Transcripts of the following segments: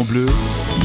en bleu,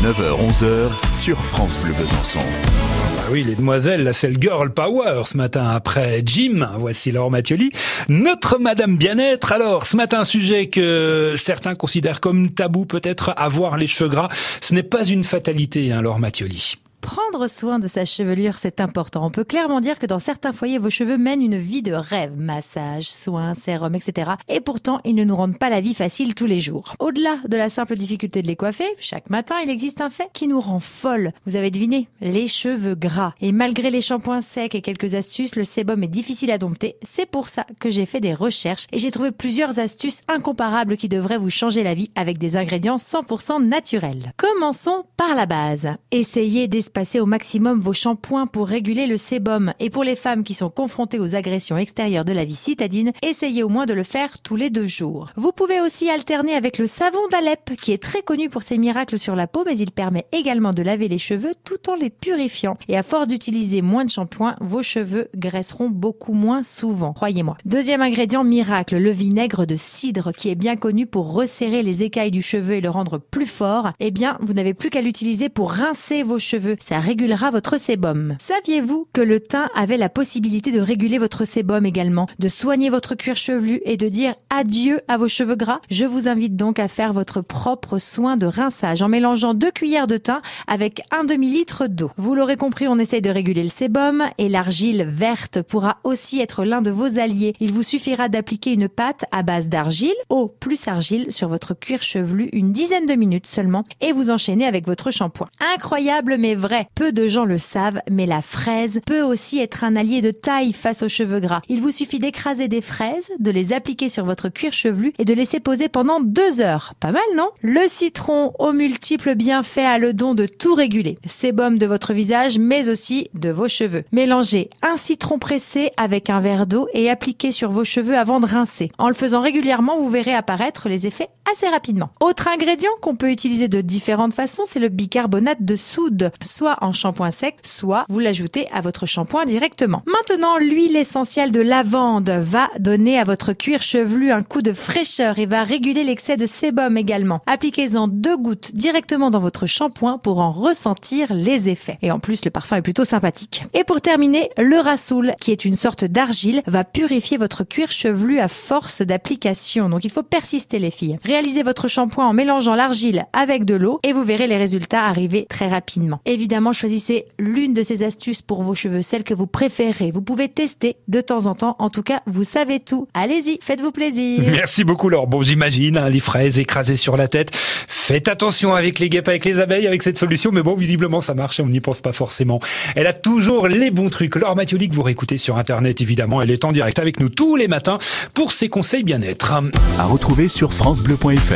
9h-11h sur France Bleu Besançon. Ah oui, les demoiselles, là c'est le girl power ce matin après Jim. Voici Laure Mathioli, notre Madame Bien-être. Alors, ce matin, sujet que certains considèrent comme tabou peut-être, avoir les cheveux gras. Ce n'est pas une fatalité, hein, Laure Mathioli. Prendre soin de sa chevelure, c'est important. On peut clairement dire que dans certains foyers, vos cheveux mènent une vie de rêve. Massage, soins, sérum, etc. Et pourtant, ils ne nous rendent pas la vie facile tous les jours. Au-delà de la simple difficulté de les coiffer, chaque matin, il existe un fait qui nous rend folle. Vous avez deviné, les cheveux gras. Et malgré les shampoings secs et quelques astuces, le sébum est difficile à dompter. C'est pour ça que j'ai fait des recherches et j'ai trouvé plusieurs astuces incomparables qui devraient vous changer la vie avec des ingrédients 100% naturels. Commençons par la base. Essayez d'espérer passer au maximum vos shampoings pour réguler le sébum. Et pour les femmes qui sont confrontées aux agressions extérieures de la vie citadine, essayez au moins de le faire tous les deux jours. Vous pouvez aussi alterner avec le savon d'Alep, qui est très connu pour ses miracles sur la peau, mais il permet également de laver les cheveux tout en les purifiant. Et à force d'utiliser moins de shampoing, vos cheveux graisseront beaucoup moins souvent, croyez-moi. Deuxième ingrédient miracle, le vinaigre de cidre, qui est bien connu pour resserrer les écailles du cheveu et le rendre plus fort. Eh bien, vous n'avez plus qu'à l'utiliser pour rincer vos cheveux ça régulera votre sébum. Saviez-vous que le thym avait la possibilité de réguler votre sébum également, de soigner votre cuir chevelu et de dire adieu à vos cheveux gras? Je vous invite donc à faire votre propre soin de rinçage en mélangeant deux cuillères de thym avec un demi-litre d'eau. Vous l'aurez compris, on essaye de réguler le sébum et l'argile verte pourra aussi être l'un de vos alliés. Il vous suffira d'appliquer une pâte à base d'argile, eau plus argile sur votre cuir chevelu une dizaine de minutes seulement et vous enchaînez avec votre shampoing. Incroyable mais vrai peu de gens le savent, mais la fraise peut aussi être un allié de taille face aux cheveux gras. Il vous suffit d'écraser des fraises, de les appliquer sur votre cuir chevelu et de laisser poser pendant deux heures. Pas mal, non? Le citron, aux multiples bienfaits, a le don de tout réguler. Sébum de votre visage, mais aussi de vos cheveux. Mélangez un citron pressé avec un verre d'eau et appliquez sur vos cheveux avant de rincer. En le faisant régulièrement, vous verrez apparaître les effets assez rapidement. Autre ingrédient qu'on peut utiliser de différentes façons, c'est le bicarbonate de soude, en shampoing sec, soit vous l'ajoutez à votre shampoing directement. Maintenant, l'huile essentielle de lavande va donner à votre cuir chevelu un coup de fraîcheur et va réguler l'excès de sébum également. Appliquez-en deux gouttes directement dans votre shampoing pour en ressentir les effets. Et en plus, le parfum est plutôt sympathique. Et pour terminer, le rassoul, qui est une sorte d'argile, va purifier votre cuir chevelu à force d'application. Donc il faut persister les filles. Réalisez votre shampoing en mélangeant l'argile avec de l'eau et vous verrez les résultats arriver très rapidement. Évidemment, choisissez l'une de ces astuces pour vos cheveux, celle que vous préférez. Vous pouvez tester de temps en temps. En tout cas, vous savez tout. Allez-y, faites-vous plaisir. Merci beaucoup Laure. Bon, j'imagine, hein, les fraises écrasées sur la tête. Faites attention avec les guêpes, avec les abeilles, avec cette solution. Mais bon, visiblement, ça marche et on n'y pense pas forcément. Elle a toujours les bons trucs. Laure Mathioli, que vous réécoutez sur Internet, évidemment. Elle est en direct avec nous tous les matins pour ses conseils bien-être. À retrouver sur FranceBleu.fr.